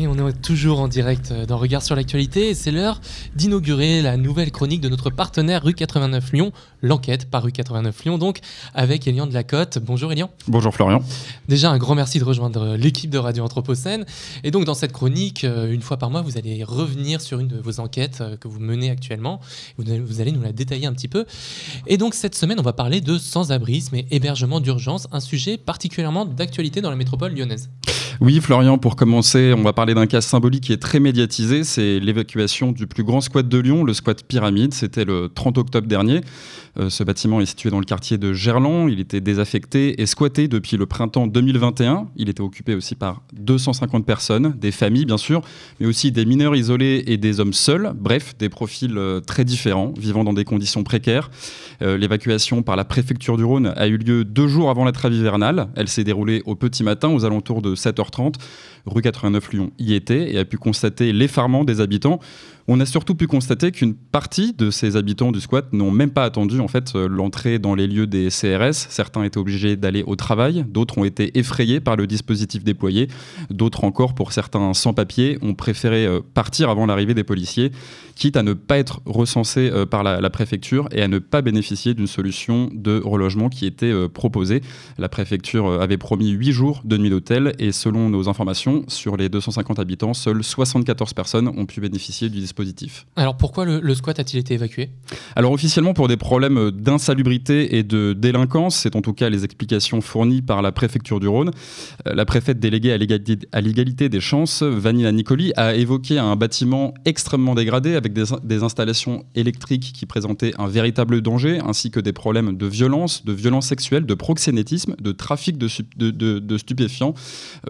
Et on est toujours en direct dans Regard sur l'actualité et c'est l'heure d'inaugurer la nouvelle chronique de notre partenaire Rue 89 Lyon, l'enquête par Rue 89 Lyon, donc avec Elian de la Côte. Bonjour Elian. Bonjour Florian. Déjà un grand merci de rejoindre l'équipe de Radio Anthropocène. Et donc dans cette chronique, euh, une fois par mois, vous allez revenir sur une de vos enquêtes euh, que vous menez actuellement. Vous allez nous la détailler un petit peu. Et donc cette semaine, on va parler de sans-abrisme et hébergement d'urgence, un sujet particulièrement d'actualité dans la métropole lyonnaise. Oui, Florian, pour commencer, on va parler d'un cas symbolique qui est très médiatisé. C'est l'évacuation du plus grand squat de Lyon, le squat Pyramide. C'était le 30 octobre dernier. Euh, ce bâtiment est situé dans le quartier de Gerland. Il était désaffecté et squatté depuis le printemps 2021. Il était occupé aussi par 250 personnes, des familles bien sûr, mais aussi des mineurs isolés et des hommes seuls. Bref, des profils euh, très différents, vivant dans des conditions précaires. Euh, l'évacuation par la préfecture du Rhône a eu lieu deux jours avant la trêve hivernale. Elle s'est déroulée au petit matin, aux alentours de 7h30. Rue 89 Lyon y était et a pu constater l'effarement des habitants. On a surtout pu constater qu'une partie de ces habitants du squat n'ont même pas attendu en fait euh, l'entrée dans les lieux des CRS. Certains étaient obligés d'aller au travail, d'autres ont été effrayés par le dispositif déployé, d'autres encore, pour certains sans-papiers, ont préféré euh, partir avant l'arrivée des policiers, quitte à ne pas être recensés euh, par la, préfecture et à ne pas bénéficier d'une solution de relogement qui était proposée. La préfecture avait promis 8 jours de nuit d'hôtel et selon nos informations, sur les 250 habitants, seules 74 personnes ont pu bénéficier du dispositif alors pourquoi le, squat a-t-il été évacué? Alors officiellement pour des problèmes d'insalubrité et de délinquance, c'est en tout cas les explications fournies par la préfecture du Rhône. Euh, la préfète déléguée à l'égalité des chances, Vanina Nicoli, a évoqué un bâtiment extrêmement dégradé avec des, installations électriques qui présentaient un véritable danger, ainsi que des problèmes de violence, de violence sexuelle, de proxénétisme, de trafic de, de stupéfiants.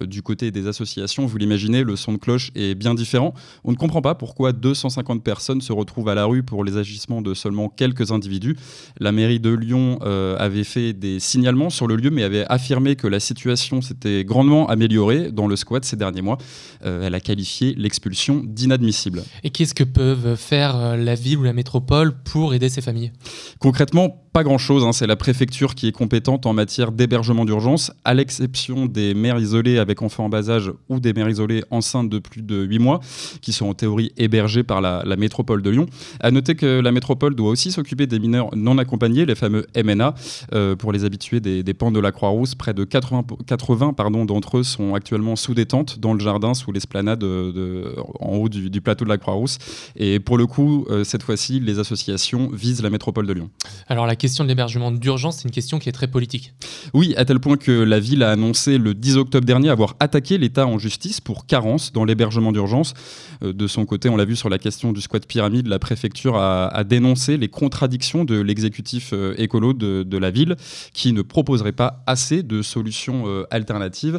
Euh, du côté des associations, vous l'imaginez, le son de cloche est bien différent. On ne comprend pas pourquoi deux 250 personnes se retrouvent à la rue pour les agissements de seulement quelques individus. La mairie de Lyon euh, avait fait des signalements sur le lieu, mais avait affirmé que la situation s'était grandement améliorée dans le squat ces derniers mois. Euh, elle a qualifié l'expulsion d'inadmissible. Et qu'est-ce que peuvent faire euh, la ville ou la métropole pour aider ces familles? Concrètement, pas grand-chose. Hein. C'est la préfecture qui est compétente en matière d'hébergement d'urgence, à l'exception des mères isolées avec enfants en bas âge ou des mères isolées enceintes de plus de 8 mois, qui sont en théorie hébergées par la, métropole de Lyon. À noter que la métropole doit aussi s'occuper des mineurs non accompagnés, les fameux MNA, euh, pour les habitués des, des pans de la Croix-Rousse. Près de 80, 80 pardon, d'entre eux sont actuellement sous détente dans le jardin, sous l'esplanade de, en haut du, plateau de la Croix-Rousse. Et pour le coup, euh, cette fois-ci, les associations visent la métropole de Lyon. Alors la question de l'hébergement d'urgence, c'est une question qui est très politique. Oui, à tel point que la ville a annoncé le 10 octobre dernier avoir attaqué l'État en justice pour carence dans l'hébergement d'urgence. Euh, de son côté, on l'a vu sur la question du squat pyramide, la préfecture a, dénoncé les contradictions de l'exécutif euh, écolo de, la ville qui ne proposerait pas assez de solutions euh, alternatives.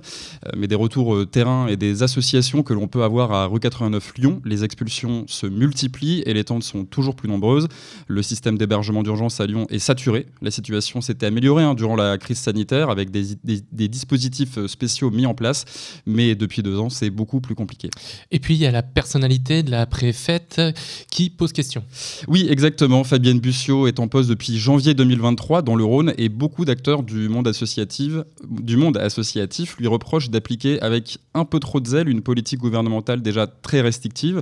mais des retours terrain et des associations que l'on peut avoir à rue 89 Lyon, les expulsions se multiplient et les tentes sont toujours plus nombreuses. Le système d'hébergement d'urgence à Lyon est saturé. La situation s'était améliorée hein, durant la crise sanitaire avec des, dispositifs spéciaux mis en place, mais depuis deux ans, c'est beaucoup plus compliqué. Et puis, il y a la personnalité de la préfète qui pose question. Oui, exactement. Fabienne Bussiot est en poste depuis janvier 2023 dans le Rhône et beaucoup d'acteurs du monde associatif, du monde associatif lui reprochent d'appliquer avec un peu trop de zèle une politique gouvernementale déjà très restrictive.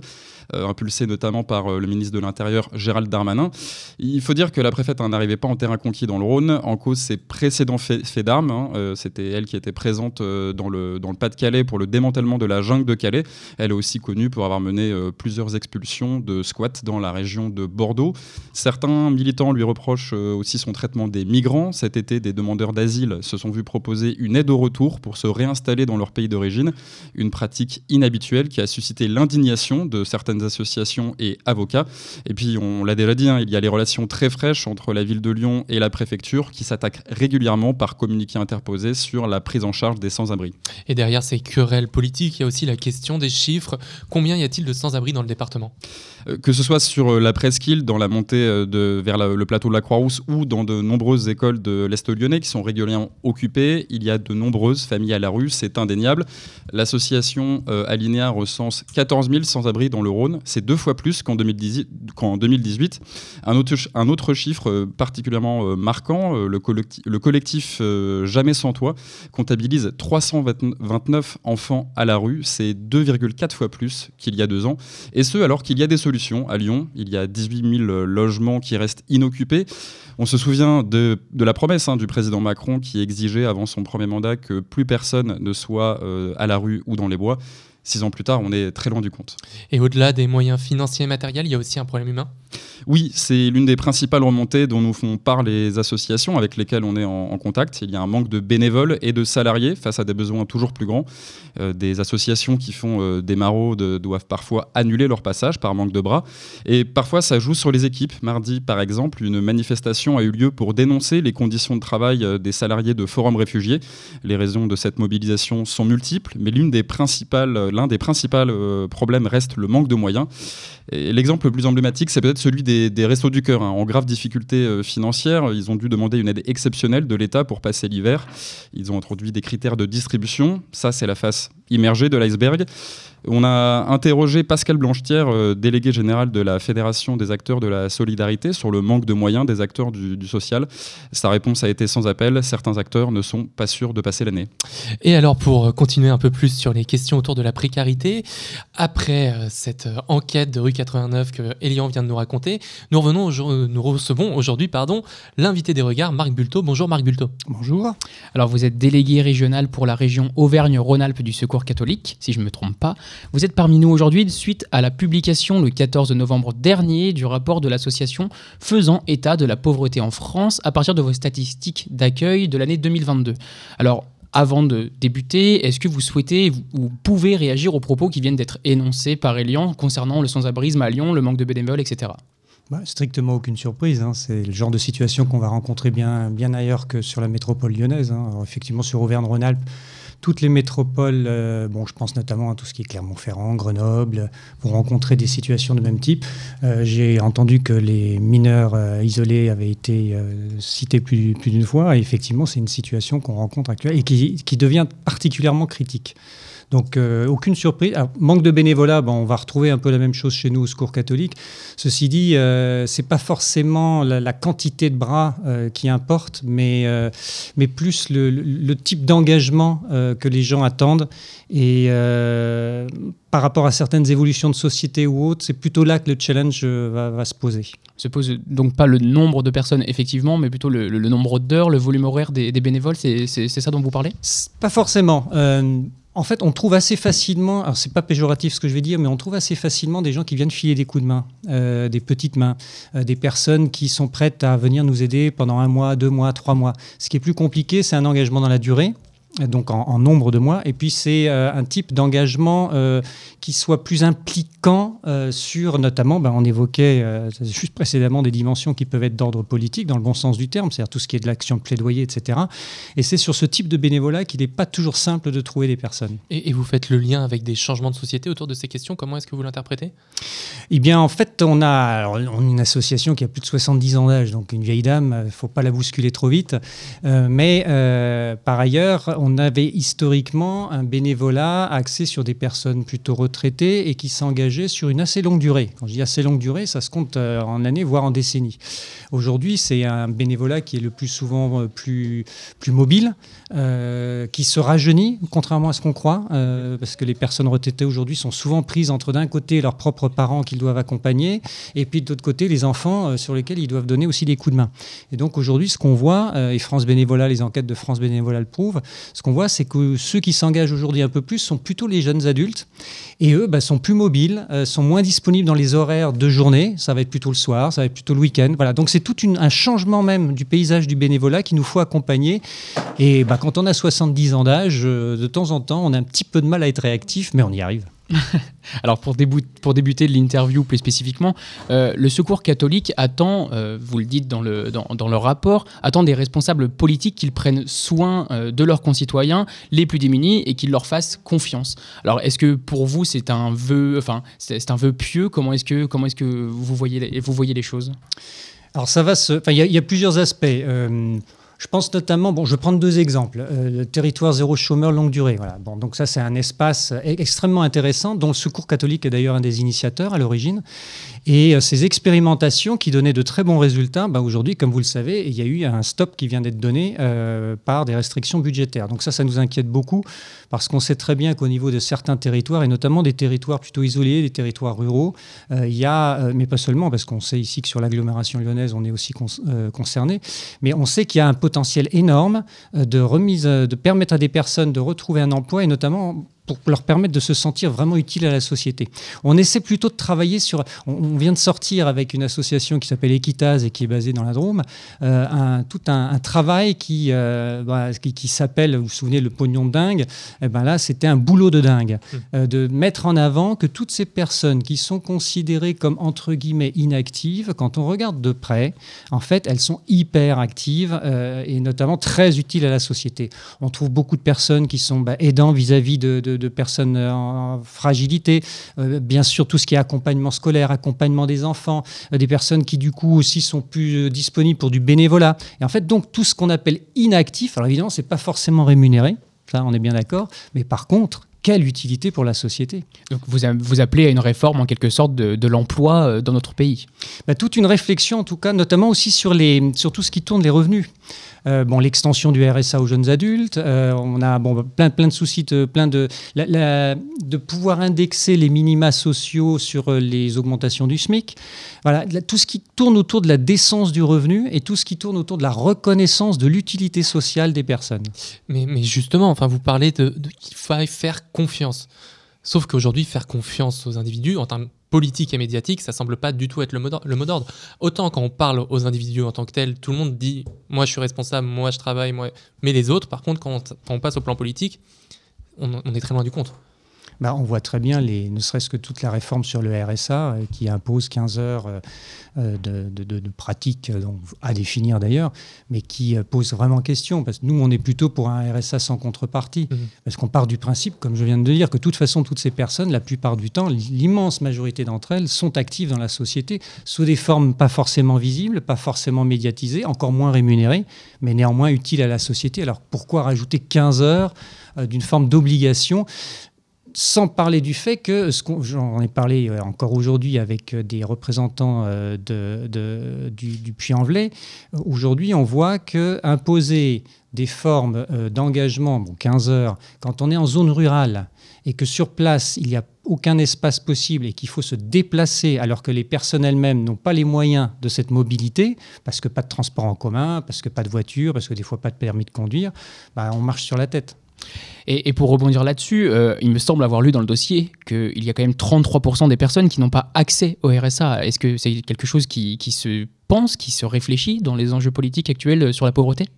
Euh, impulsé notamment par euh, le ministre de l'Intérieur Gérald Darmanin. Il faut dire que la préfète n'arrivait pas en terrain conquis dans le Rhône, en cause ses précédents faits, d'armes. Hein. Euh, c'était elle qui était présente dans le, dans le Pas-de-Calais pour le démantèlement de la jungle de Calais. Elle est aussi connue pour avoir mené plusieurs expulsions de squats dans la région de Bordeaux. Certains militants lui reprochent aussi son traitement des migrants. Cet été, des demandeurs d'asile se sont vus proposer une aide au retour pour se réinstaller dans leur pays d'origine, une pratique inhabituelle qui a suscité l'indignation de certaines associations et avocats. Et puis, on l'a déjà dit, hein, il y a les relations très fraîches entre la ville de Lyon et la préfecture qui s'attaquent régulièrement par communiqué interposé sur la prise en charge des sans-abri. Et derrière ces querelles politiques, il y a aussi la question des chiffres. Combien y a-t-il de sans-abri dans le département? Euh, Que ce soit sur euh, la presqu'île, dans la montée euh, vers le plateau de la Croix-Rousse ou dans de nombreuses écoles de l'Est lyonnais qui sont régulièrement occupées, il y a de nombreuses familles à la rue, c'est indéniable. L'association Alinéa recense 14 000 sans-abri dans le Rhône c'est deux fois plus qu'en 2018. Un autre, un autre chiffre particulièrement marquant, euh, le, collectif, Jamais sans toi comptabilise 329 enfants à la rue. C'est 2,4 fois plus qu'il y a deux ans. Et ce, alors qu'il y a des solutions. À Lyon, il y a 18 000 logements qui restent inoccupés. On se souvient de, la promesse hein, du président Macron qui exigeait avant son premier mandat que plus personne ne soit euh, à la rue ou dans les bois. Six ans plus tard, on est très loin du compte. Et au-delà des moyens financiers et matériels, il y a aussi un problème humain? Oui, c'est l'une des principales remontées dont nous font part les associations avec lesquelles on est en, contact. Il y a un manque de bénévoles et de salariés face à des besoins toujours plus grands. Euh, des associations qui font euh, des maraudes doivent parfois annuler leur passage par manque de bras. Et parfois, ça joue sur les équipes. Mardi, par exemple, une manifestation a eu lieu pour dénoncer les conditions de travail euh, des salariés de Forum Réfugiés. Les raisons de cette mobilisation sont multiples, mais l'une des principales, l'un des principaux problèmes reste le manque de moyens. L'exemple le plus emblématique, c'est peut-être celui des, des Restos du Cœur. Hein. En grave difficulté euh, financière, ils ont dû demander une aide exceptionnelle de l'État pour passer l'hiver. Ils ont introduit des critères de distribution. Ça, c'est la face immergée de l'iceberg. On a interrogé Pascal Blanchetière, euh, délégué général de la Fédération des acteurs de la solidarité, sur le manque de moyens des acteurs du, social. Sa réponse a été sans appel. Certains acteurs ne sont pas sûrs de passer l'année. Et alors, pour continuer un peu plus sur les questions autour de la précarité, après euh, cette euh, enquête de rue 89 que Elian vient de nous raconter, nous, revenons nous recevons aujourd'hui pardon, l'invité des regards, Marc Bulto. Bonjour Marc Bulto. Bonjour. Alors, vous êtes délégué régional pour la région Auvergne-Rhône-Alpes du Secours catholique, si je ne me trompe pas. Vous êtes parmi nous aujourd'hui suite à la publication le 14 novembre dernier du rapport de l'association faisant état de la pauvreté en France à partir de vos statistiques d'accueil de l'année 2022. Alors, avant de débuter, est-ce que vous souhaitez ou pouvez réagir aux propos qui viennent d'être énoncés par Elian concernant le sans-abrisme à Lyon, le manque de bénévoles, etc. Bah, strictement aucune surprise. Hein. C'est le genre de situation qu'on va rencontrer bien, ailleurs que sur la métropole lyonnaise. Hein. effectivement, sur Auvergne-Rhône-Alpes, toutes les métropoles, euh, je pense notamment à tout ce qui est Clermont-Ferrand, Grenoble, vont rencontrer des situations de même type. Euh, j'ai entendu que les mineurs euh, isolés avaient été cités plus, d'une fois. Et effectivement, c'est une situation qu'on rencontre actuellement et qui devient particulièrement critique. Donc euh, aucune surprise. manque de bénévolat, on va retrouver un peu la même chose chez nous au Secours catholique. Ceci dit, euh, c'est pas forcément la, quantité de bras euh, qui importe, mais, mais plus le, type d'engagement que les gens attendent. Et par rapport à certaines évolutions de société ou autres, c'est plutôt là que le challenge va, se poser. Se pose donc pas le nombre de personnes effectivement, mais plutôt le, nombre d'heures, le volume horaire des, des bénévoles. C'est ça dont vous parlez? Pas forcément. En fait, on trouve assez facilement, alors c'est pas péjoratif ce que je vais dire, mais on trouve assez facilement des gens qui viennent filer des coups de main, euh, des petites mains, euh, des personnes qui sont prêtes à venir nous aider pendant un mois, deux mois, trois mois. Ce qui est plus compliqué, c'est un engagement dans la durée donc en, nombre de mois. Et puis c'est euh, un type d'engagement euh, qui soit plus impliquant euh, sur, notamment, ben, on évoquait juste précédemment des dimensions qui peuvent être d'ordre politique, dans le bon sens du terme, c'est-à-dire tout ce qui est de l'action de plaidoyer, etc. Et c'est sur ce type de bénévolat qu'il n'est pas toujours simple de trouver des personnes. Et, vous faites le lien avec des changements de société autour de ces questions. Comment est-ce que vous l'interprétez? Eh bien, en fait, on a, alors, on une association qui a plus de 70 ans d'âge, donc une vieille dame, il ne faut pas la bousculer trop vite. mais par ailleurs, on on avait historiquement un bénévolat axé sur des personnes plutôt retraitées et qui s'engageaient sur une assez longue durée. Quand je dis assez longue durée, ça se compte euh, en années, voire en décennies. Aujourd'hui, c'est un bénévolat qui est le plus souvent euh, plus, plus mobile, euh, qui se rajeunit, contrairement à ce qu'on croit, parce que les personnes retraitées aujourd'hui sont souvent prises entre d'un côté leurs propres parents qu'ils doivent accompagner, et puis de l'autre côté les enfants sur lesquels ils doivent donner aussi des coups de main. Et donc aujourd'hui, ce qu'on voit, et France Bénévolat, les enquêtes de France Bénévolat le prouvent, ce qu'on voit, c'est que ceux qui s'engagent aujourd'hui un peu plus sont plutôt les jeunes adultes. Et eux bah, sont plus mobiles, euh, sont moins disponibles dans les horaires de journée. Ça va être plutôt le soir, ça va être plutôt le week-end. Voilà. Donc c'est tout un changement même du paysage du bénévolat qu'il nous faut accompagner. Et bah, quand on a 70 ans d'âge, euh, de temps en temps, on a un petit peu de mal à être réactif, mais on y arrive. Alors pour, pour débuter l'interview plus spécifiquement, euh, le Secours catholique attend, euh, vous le dites dans le, dans, le rapport, attend des responsables politiques qu'ils prennent soin euh, de leurs concitoyens les plus démunis et qu'ils leur fassent confiance. Alors est-ce que pour vous c'est un vœu, enfin c'est un vœu pieux? Comment est-ce que comment est-ce que vous voyez les, vous voyez les choses? Alors ça va se, il y, a plusieurs aspects. Je pense notamment, bon, je vais prendre deux exemples. Euh, le territoire zéro chômeur longue durée. Voilà. Bon, donc ça, c'est un espace e-, extrêmement intéressant, dont le Secours catholique est d'ailleurs un des initiateurs à l'origine. Et euh, ces expérimentations qui donnaient de très bons résultats, bah, aujourd'hui, comme vous le savez, il y a eu un stop qui vient d'être donné euh, par des restrictions budgétaires. Donc ça, ça nous inquiète beaucoup parce qu'on sait très bien qu'au niveau de certains territoires, et notamment des territoires plutôt isolés, des territoires ruraux, il y a, mais pas seulement, parce qu'on sait ici que sur l'agglomération lyonnaise, on est aussi concerné, mais on sait qu'il y a un potentiel énorme euh, de remise, euh, de permettre à des personnes de retrouver un emploi et notamment pour leur permettre de se sentir vraiment utile à la société. On essaie plutôt de travailler sur. On, vient de sortir avec une association qui s'appelle Equitaz et qui est basée dans la Drôme, euh, un, tout un, travail qui, euh, bah, qui, s'appelle, vous vous souvenez, le pognon de dingue. Et eh ben là, c'était un boulot de dingue, mmh. euh, de mettre en avant que toutes ces personnes qui sont considérées comme entre guillemets inactives, quand on regarde de près, en fait, elles sont hyper actives et notamment très utiles à la société. On trouve beaucoup de personnes qui sont bah, aidants vis-à-vis de de, personnes en fragilité, euh, bien sûr tout ce qui est accompagnement scolaire, accompagnement des enfants, euh, des personnes qui du coup aussi sont plus euh, disponibles pour du bénévolat. Et en fait, donc tout ce qu'on appelle inactif, alors évidemment, c'est pas forcément rémunéré, ça on est bien d'accord, mais par contre, quelle utilité pour la société? Donc vous, vous appelez à une réforme en quelque sorte de, l'emploi dans notre pays? Bah, Toute une réflexion en tout cas, notamment aussi sur, les, sur tout ce qui tourne les revenus. Euh, bon, l'extension du RSA aux jeunes adultes. Euh, on a bon, plein, plein de soucis, de, plein de, de pouvoir indexer les minima sociaux sur euh, les augmentations du SMIC. Voilà, tout ce qui tourne autour de la décence du revenu et tout ce qui tourne autour de la reconnaissance de l'utilité sociale des personnes. Mais, mais justement, enfin, vous parlez de, de qu'il faille faire confiance. Sauf qu'aujourd'hui, faire confiance aux individus en termes politique et médiatique, ça semble pas du tout être le mot d'ordre. Autant quand on parle aux individus en tant que tels, tout le monde dit moi je suis responsable, moi je travaille, moi. Mais les autres, par contre, quand on, passe au plan politique, on est très loin du compte. Bah, on voit très bien, les, ne serait-ce que toute la réforme sur le RSA euh, qui impose 15 heures euh, euh, de, de, de, pratique, à définir d'ailleurs, mais qui pose vraiment question. Parce que nous, on est plutôt pour un RSA sans contrepartie. Mhm. Parce qu'on part du principe, comme je viens de dire, que de toute façon, toutes ces personnes, la plupart du temps, l'immense majorité d'entre elles, sont actives dans la société sous des formes pas forcément visibles, pas forcément médiatisées, encore moins rémunérées, mais néanmoins utiles à la société. Alors pourquoi rajouter 15 heures d'une forme d'obligation? Sans parler du fait que, j'en ai parlé euh, encore aujourd'hui avec euh, des représentants euh, de, du, Puy-en-Velay, aujourd'hui on voit que imposer des formes d'engagement, bon, 15 heures, quand on est en zone rurale et que sur place il n'y a aucun espace possible et qu'il faut se déplacer alors que les personnes elles-mêmes n'ont pas les moyens de cette mobilité, parce que pas de transport en commun, parce que pas de voiture, parce que des fois pas de permis de conduire, bah, on marche sur la tête. Et, pour rebondir là-dessus, euh, il me semble avoir lu dans le dossier qu'il y a quand même 33% des personnes qui n'ont pas accès au RSA. Est-ce que c'est quelque chose qui, se pense, qui se réfléchit dans les enjeux politiques actuels sur la pauvreté?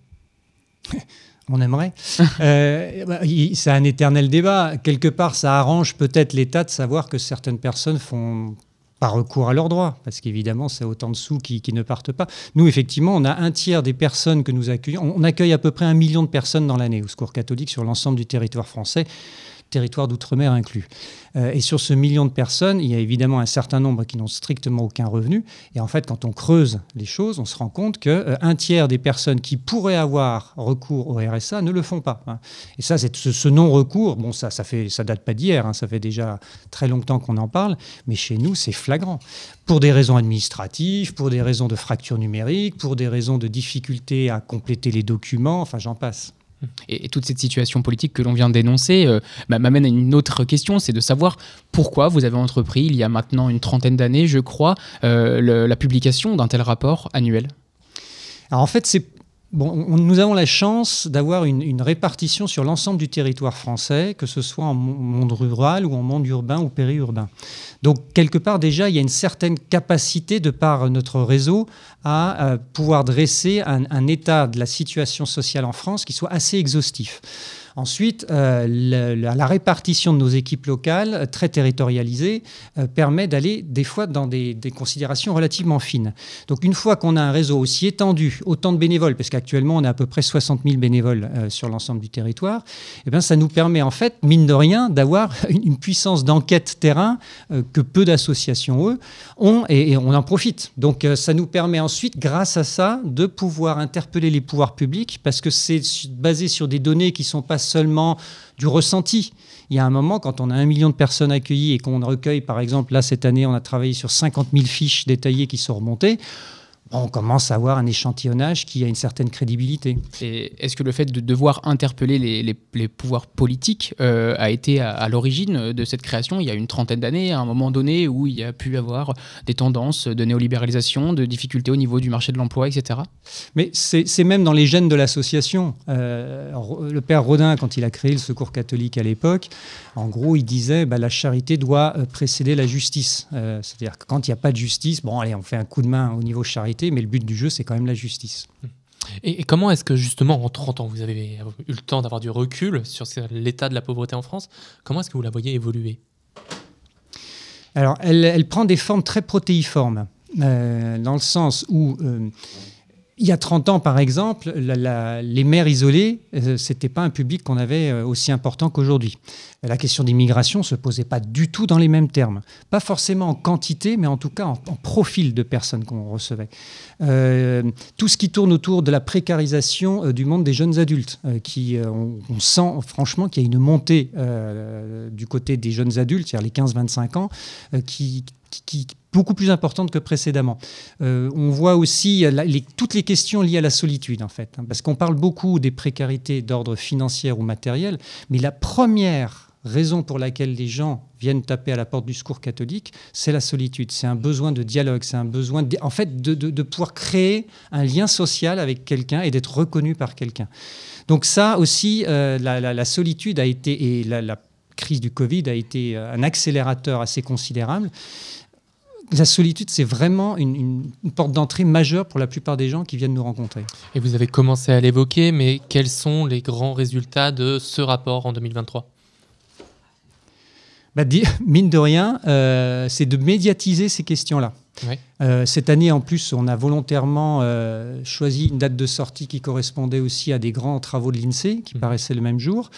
On aimerait. euh, bah, c'est un éternel débat. Quelque part, ça arrange peut-être l'État de savoir que certaines personnes font par recours à leurs droits, parce qu'évidemment, c'est autant de sous qui, ne partent pas. Nous, effectivement, on a un tiers des personnes que nous accueillons. On accueille à peu près un million de personnes dans l'année au Secours catholique sur l'ensemble du territoire français territoire d'outre-mer inclus. Euh, et sur ce million de personnes, il y a évidemment un certain nombre qui n'ont strictement aucun revenu. Et en fait, quand on creuse les choses, on se rend compte qu'un euh, tiers des personnes qui pourraient avoir recours au RSA ne le font pas. Hein. Et ça, c'est ce, non-recours. Bon, ça, ça date pas d'hier. Hein, ça fait déjà très longtemps qu'on en parle. Mais chez nous, c'est flagrant. Pour des raisons administratives, pour des raisons de fracture numérique, pour des raisons de difficulté à compléter les documents. Enfin, j'en passe. Et, toute cette situation politique que l'on vient d'énoncer euh, m'amène à une autre question, c'est de savoir pourquoi vous avez entrepris, il y a maintenant une trentaine d'années, je crois, euh, la publication d'un tel rapport annuel. Alors en fait, c'est Bon, nous avons la chance d'avoir une, répartition sur l'ensemble du territoire français, que ce soit en monde rural ou en monde urbain ou périurbain. Donc, quelque part, déjà, il y a une certaine capacité de par notre réseau à, pouvoir dresser un, état de la situation sociale en France qui soit assez exhaustif. Ensuite, la, la, répartition de nos équipes locales, très territorialisées, permet d'aller des fois dans des, considérations relativement fines. Donc une fois qu'on a un réseau aussi étendu, autant de bénévoles, parce qu'actuellement on a à peu près 60 000 bénévoles sur l'ensemble du territoire, eh bien, ça nous permet en fait, mine de rien, d'avoir une puissance d'enquête terrain que peu d'associations, eux, ont et, on en profite. Donc ça nous permet ensuite, grâce à ça, de pouvoir interpeller les pouvoirs publics parce que c'est basé sur des données qui sont pas seulement du ressenti. Il y a un moment, quand on a un million de personnes accueillies et qu'on recueille, par exemple, là, cette année, on a travaillé sur 50 000 fiches détaillées qui sont remontées, on commence à avoir un échantillonnage qui a une certaine crédibilité. Et est-ce que le fait de devoir interpeller les, pouvoirs politiques euh, a été à, l'origine de cette création il y a une trentaine d'années, à un moment donné où il y a pu avoir des tendances de néolibéralisation, de difficultés au niveau du marché de l'emploi, etc. Mais c'est même dans les gènes de l'association. Euh, le père Rodin, quand il a créé le Secours catholique à l'époque, en gros, il disait bah, la charité doit euh, précéder la justice. C'est-à-dire que quand il n'y a pas de justice, bon, allez, on fait un coup de main au niveau charité mais le but du jeu, c'est quand même la justice. Et, comment est-ce que justement en 30 ans, vous avez eu le temps d'avoir du recul sur l'état de la pauvreté en France Comment est-ce que vous la voyez évoluer? Alors, elle, prend des formes très protéiformes, euh, dans le sens où... Euh, il y a 30 ans, par exemple, les mères isolées, euh, ce n'était pas un public qu'on avait euh, aussi important qu'aujourd'hui. La question d'immigration ne se posait pas du tout dans les mêmes termes. Pas forcément en quantité, mais en tout cas en, profil de personnes qu'on recevait. Euh, tout ce qui tourne autour de la précarisation du monde des jeunes adultes, qui, on, sent franchement qu'il y a une montée du côté des jeunes adultes, c'est-à-dire les 15-25 ans, qui, qui, beaucoup plus importante que précédemment. Euh, on voit aussi toutes les questions liées à la solitude, en fait, hein, parce qu'on parle beaucoup des précarités d'ordre financier ou matériel, mais la première raison pour laquelle les gens viennent taper à la porte du secours catholique, c'est la solitude. C'est un besoin de dialogue, c'est un besoin, en fait, de, pouvoir créer un lien social avec quelqu'un et d'être reconnu par quelqu'un. Donc ça aussi, euh, la, solitude a été, et la, la crise du Covid a été euh, un accélérateur assez considérable la solitude, c'est vraiment une, porte d'entrée majeure pour la plupart des gens qui viennent nous rencontrer. Et vous avez commencé à l'évoquer, mais quels sont les grands résultats de ce rapport en 2023 bah, Mine de rien, euh, c'est de médiatiser ces questions-là. Euh, cette année, en plus, on a volontairement euh, choisi une date de sortie qui correspondait aussi à des grands travaux de l'INSEE qui mmh. paraissaient le même jour,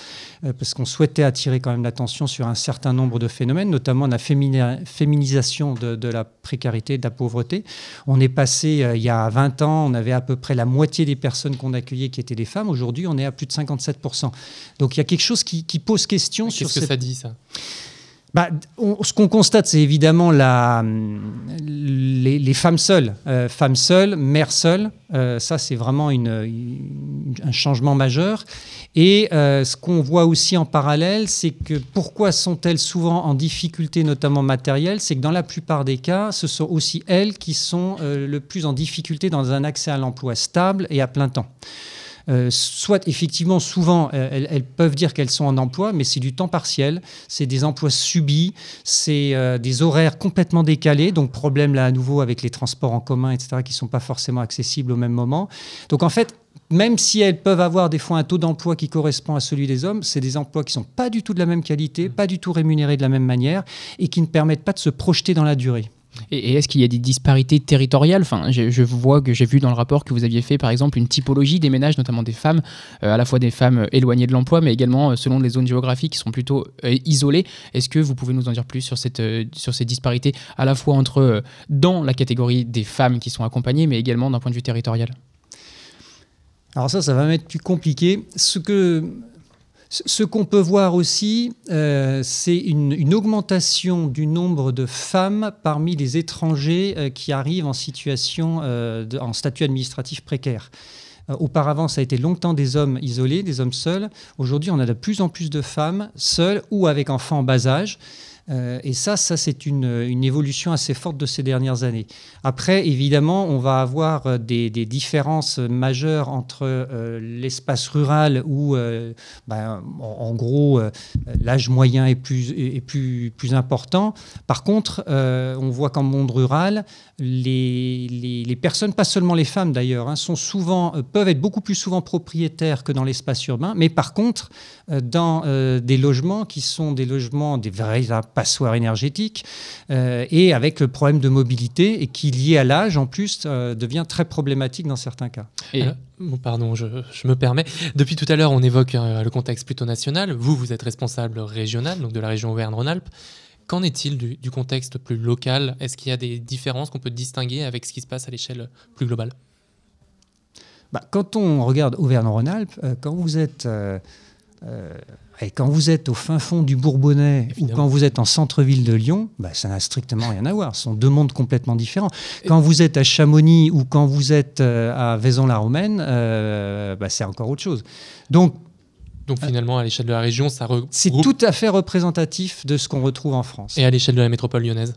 euh, parce qu'on souhaitait attirer quand même l'attention sur un certain nombre de phénomènes, notamment la féminisation de, la précarité, de la pauvreté. On est passé, il y a 20 ans, on avait à peu près la moitié des personnes qu'on accueillait qui étaient des femmes. Aujourd'hui, on est à plus de 57%. Donc il y a quelque chose qui, pose question sur... Qu'est-ce que ça dit, ça? Bah, ce qu'on constate, c'est évidemment les, femmes seules. Euh, femmes seules, mères seules, euh, ça c'est vraiment un changement majeur. Et euh, ce qu'on voit aussi en parallèle, c'est que pourquoi sont-elles souvent en difficulté, notamment matérielle? C'est que dans la plupart des cas, ce sont aussi elles qui sont le plus en difficulté dans un accès à l'emploi stable et à plein temps. Euh, soit effectivement, souvent, euh, elles, peuvent dire qu'elles sont en emploi, mais c'est du temps partiel, c'est des emplois subis, c'est euh, des horaires complètement décalés, donc problème là à nouveau avec les transports en commun, etc., qui ne sont pas forcément accessibles au même moment. Donc en fait, même si elles peuvent avoir des fois un taux d'emploi qui correspond à celui des hommes, c'est des emplois qui ne sont pas du tout de la même qualité, pas du tout rémunérés de la même manière et qui ne permettent pas de se projeter dans la durée. Et, est-ce qu'il y a des disparités territoriales enfin, je, vois que j'ai vu dans le rapport que vous aviez fait, par exemple, une typologie des ménages, notamment des femmes, euh, à la fois des femmes euh, éloignées de l'emploi, mais également euh, selon les zones géographiques qui sont plutôt isolées. Est-ce que vous pouvez nous en dire plus sur, cette, sur ces disparités, à la fois entre dans la catégorie des femmes qui sont accompagnées, mais également d'un point de vue territorial? Alors ça, ça va m'être plus compliqué. Ce que ce qu'on peut voir aussi, euh, c'est une, augmentation du nombre de femmes parmi les étrangers euh, qui arrivent en situation, euh, en statut administratif précaire. Auparavant, ça a été longtemps des hommes isolés, des hommes seuls. Aujourd'hui, on a de plus en plus de femmes seules ou avec enfants en bas âge. Euh, et ça, ça c'est une, évolution assez forte de ces dernières années. Après, évidemment, on va avoir euh, des, différences majeures entre euh, l'espace rural où, ben, en, gros, l'âge moyen est, plus, important. Par contre, on voit qu'en monde rural, les, les, personnes, pas seulement les femmes d'ailleurs, hein, sont souvent, peuvent être beaucoup plus souvent propriétaires que dans l'espace urbain, mais par contre, dans des logements qui sont des logements, des véritables passoires énergétiques, et avec le problème de mobilité, et qui, lié à l'âge en plus, devient très problématique dans certains cas. Et... pardon, je, je, me permets. Depuis tout à l'heure, on évoque le contexte plutôt national. Vous, vous êtes responsable régional, donc de la région Auvergne-Rhône-Alpes. Qu'en est-il du, contexte plus local? Est-ce qu'il y a des différences qu'on peut distinguer avec ce qui se passe à l'échelle plus globale? Bah, Quand on regarde Auvergne-Rhône-Alpes, euh, quand vous êtes... Euh, euh, et quand vous êtes au fin fond du Bourbonnais ou quand vous êtes en centre-ville de Lyon, bah, ça n'a strictement rien à voir. Ce sont deux mondes complètement différents. Quand vous êtes à Chamonix ou quand vous êtes à Vaison-la-Romaine, bah, c'est encore autre chose. Donc, donc finalement, à l'échelle de la région, ça C'est tout à fait représentatif de ce qu'on retrouve en France. Et à l'échelle de la métropole lyonnaise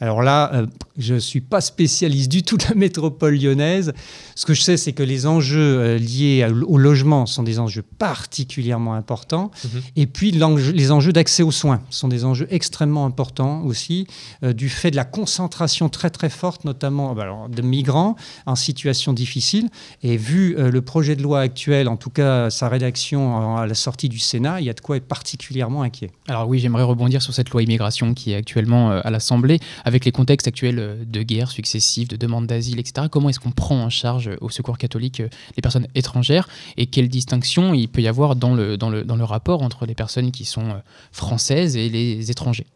alors là, euh, je ne suis pas spécialiste du tout de la métropole lyonnaise. Ce que je sais, c'est que les enjeux euh, liés au logement sont des enjeux particulièrement importants. Mhm. Et puis les enjeux d'accès aux soins sont des enjeux extrêmement importants aussi, euh, du fait de la concentration très très forte, notamment bah, de migrants en situation difficile. Et vu le projet de loi actuel, en tout cas sa rédaction à la sortie du Sénat, il y a de quoi être particulièrement inquiet. Alors oui, j'aimerais rebondir sur cette loi immigration qui est actuellement à l'Assemblée avec les contextes actuels euh, de guerre successives, de demandes d'asile, etc., comment est-ce qu'on prend en charge euh, au secours catholique euh, les personnes étrangères et quelle distinction il peut y avoir dans le, rapport entre les personnes qui sont françaises et les étrangers?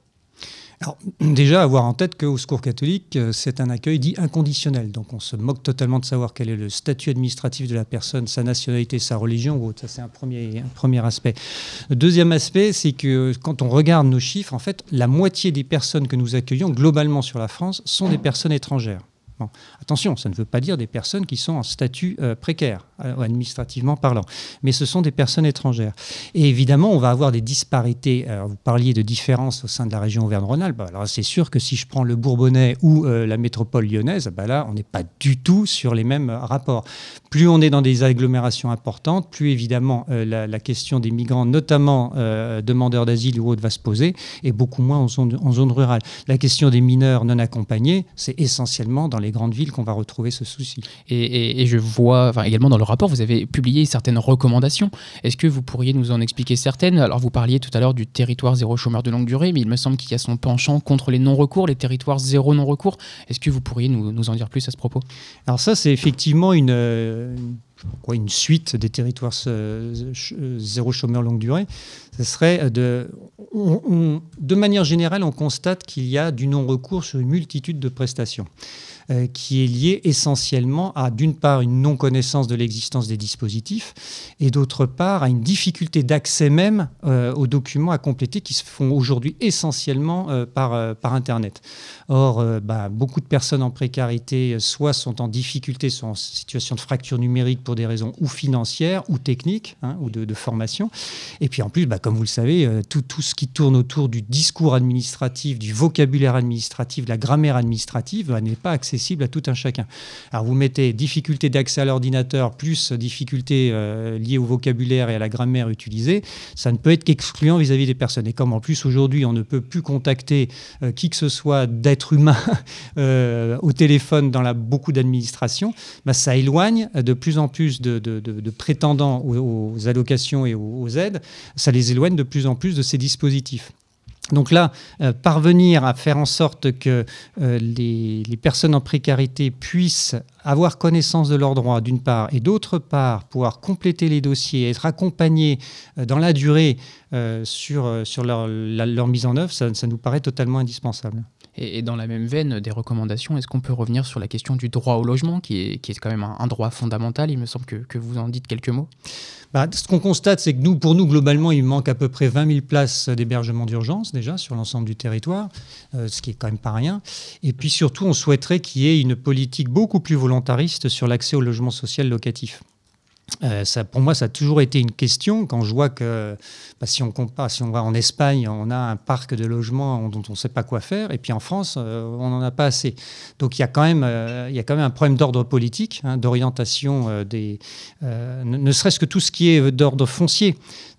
Alors, déjà, avoir en tête qu'au Secours catholique, euh, c'est un accueil dit inconditionnel. Donc, on se moque totalement de savoir quel est le statut administratif de la personne, sa nationalité, sa religion ou autre. Ça, c'est un premier, un premier aspect. Le deuxième aspect, c'est que quand on regarde nos chiffres, en fait, la moitié des personnes que nous accueillons globalement sur la France sont des personnes étrangères. Attention, ça ne veut pas dire des personnes qui sont en statut euh, précaire, euh, administrativement parlant, mais ce sont des personnes étrangères. Et évidemment, on va avoir des disparités. vous parliez de différences au sein de la région Auvergne-Rhône-Alpes. Alors c'est sûr que si je prends le Bourbonnais ou euh, la métropole lyonnaise, bah là, on n'est pas du tout sur les mêmes rapports. Plus on est dans des agglomérations importantes, plus évidemment la, question des migrants, notamment demandeurs d'asile ou autres, va se poser, et beaucoup moins en zone, en zone rurale. La question des mineurs non accompagnés, c'est essentiellement dans les grandes villes qu'on va retrouver ce souci. Et, je vois enfin, également dans le rapport, vous avez publié certaines recommandations. Est-ce que vous pourriez nous en expliquer certaines? Alors vous parliez tout à l'heure du territoire zéro chômeur de longue durée, mais il me semble qu'il y a son penchant contre les non-recours, les territoires zéro non-recours. Est-ce que vous pourriez nous, nous, en dire plus à ce propos? Alors ça, c'est effectivement une, une suite des territoires zéro chômeur longue durée. Ce serait de, de manière générale, on constate qu'il y a du non-recours sur une multitude de prestations. Euh, qui est lié essentiellement à, d'une part, une non-connaissance de l'existence des dispositifs, et d'autre part, à une difficulté d'accès même euh, aux documents à compléter qui se font aujourd'hui essentiellement euh, par, par Internet. Or, bah, beaucoup de personnes en précarité, soit sont en difficulté, sont en situation de fracture numérique pour des raisons ou financières ou techniques, hein, ou de, formation. Et puis en plus, bah, comme vous le savez, tout, tout ce qui tourne autour du discours administratif, du vocabulaire administratif, de la grammaire administrative, bah, n'est pas accessible accessible à tout un chacun. Alors vous mettez difficulté d'accès à l'ordinateur plus difficulté euh, liée au vocabulaire et à la grammaire utilisée, ça ne peut être qu'excluant vis-à-vis des personnes. Et comme en plus aujourd'hui on ne peut plus contacter euh, qui que ce soit d'être humain euh, au téléphone dans la, beaucoup d'administrations, bah, ça éloigne de plus en plus de, prétendants aux, allocations et aux aides, ça les éloigne de plus en plus de ces dispositifs. Donc là, euh, parvenir à faire en sorte que euh, les, personnes en précarité puissent avoir connaissance de leurs droits, d'une part, et d'autre part, pouvoir compléter les dossiers, être accompagnés euh, dans la durée sur leur, mise en œuvre, ça, nous paraît totalement indispensable. Et, dans la même veine des recommandations, est-ce qu'on peut revenir sur la question du droit au logement, qui est, qui est quand même un, droit fondamental Il me semble que, que vous en dites quelques mots? Bah, ce qu'on constate, c'est que nous, pour nous, globalement, il manque à peu près 20 000 places d'hébergement d'urgence déjà sur l'ensemble du territoire, euh, ce qui est quand même pas rien. Et puis surtout, on souhaiterait qu'il y ait une politique beaucoup plus volontariste sur l'accès au logement social locatif. Euh, pour moi, ça a toujours été une question. Quand je vois que bah, si on compare, si on va en Espagne, on a un parc de logements dont on ne sait pas quoi faire, et puis en France, euh, on n'en a pas assez. Donc il y a quand même, euh, y a quand même un problème d'ordre politique, hein, d'orientation des, ne, serait-ce que tout ce qui est d'ordre foncier.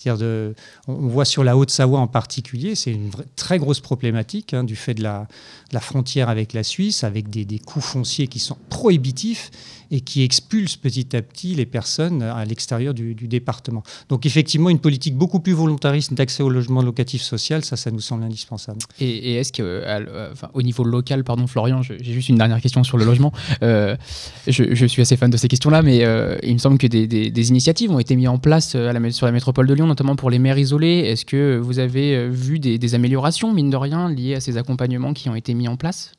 On voit sur la Haute-Savoie en particulier, c'est une très grosse problématique hein, du fait de la, frontière avec la Suisse, avec des, des coûts fonciers qui sont prohibitifs et qui expulse petit à petit les personnes à l'extérieur du, département. Donc effectivement, une politique beaucoup plus volontariste d'accès au logement locatif social, ça, ça nous semble indispensable. Et, est-ce que, euh, au niveau local, pardon Florian, j'ai juste une dernière question sur le logement. Euh, je, suis assez fan de ces questions-là, mais euh, il me semble que des, initiatives ont été mises en place sur la métropole de Lyon, notamment pour les maires isolés. Est-ce que vous avez vu des, améliorations, mine de rien, liées à ces accompagnements qui ont été mis en place?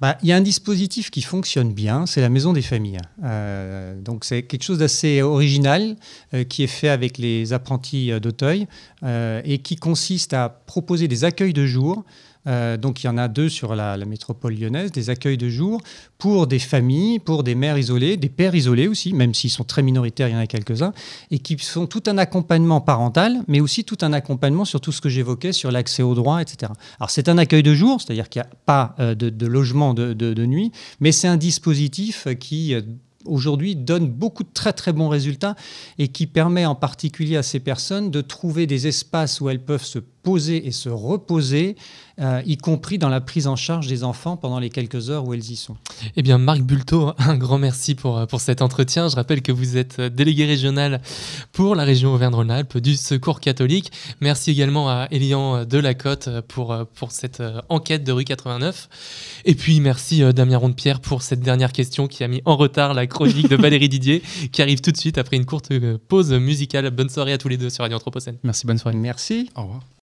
Bah, il y a un dispositif qui fonctionne bien, c'est la maison des familles. Euh, donc c'est quelque chose d'assez original euh, qui est fait avec les apprentis d'Auteuil euh, et qui consiste à proposer des accueils de jour euh, donc il y en a deux sur la, métropole lyonnaise, des accueils de jour pour des familles, pour des mères isolées, des pères isolés aussi, même s'ils sont très minoritaires, il y en a quelques-uns, et qui font tout un accompagnement parental, mais aussi tout un accompagnement sur tout ce que j'évoquais, sur l'accès aux droits, etc. Alors c'est un accueil de jour, c'est-à-dire qu'il n'y a pas euh, de, logement de, nuit, mais c'est un dispositif qui euh, aujourd'hui donne beaucoup de très très bons résultats et qui permet en particulier à ces personnes de trouver des espaces où elles peuvent se poser et se reposer, euh, y compris dans la prise en charge des enfants pendant les quelques heures où elles y sont. Eh bien, Marc Bulto, un grand merci pour, pour cet entretien. Je rappelle que vous êtes délégué régional pour la région Auvergne-Rhône-Alpes du Secours catholique. Merci également à Elian Delacote pour, pour cette euh, enquête de rue 89. Et puis, merci euh, Damien Ronde-Pierre pour cette dernière question qui a mis en retard la chronique de Valérie Didier, qui arrive tout de suite après une courte pause musicale. Bonne soirée à tous les deux sur Radio Anthropocène. Merci, bonne soirée. Merci. Au revoir.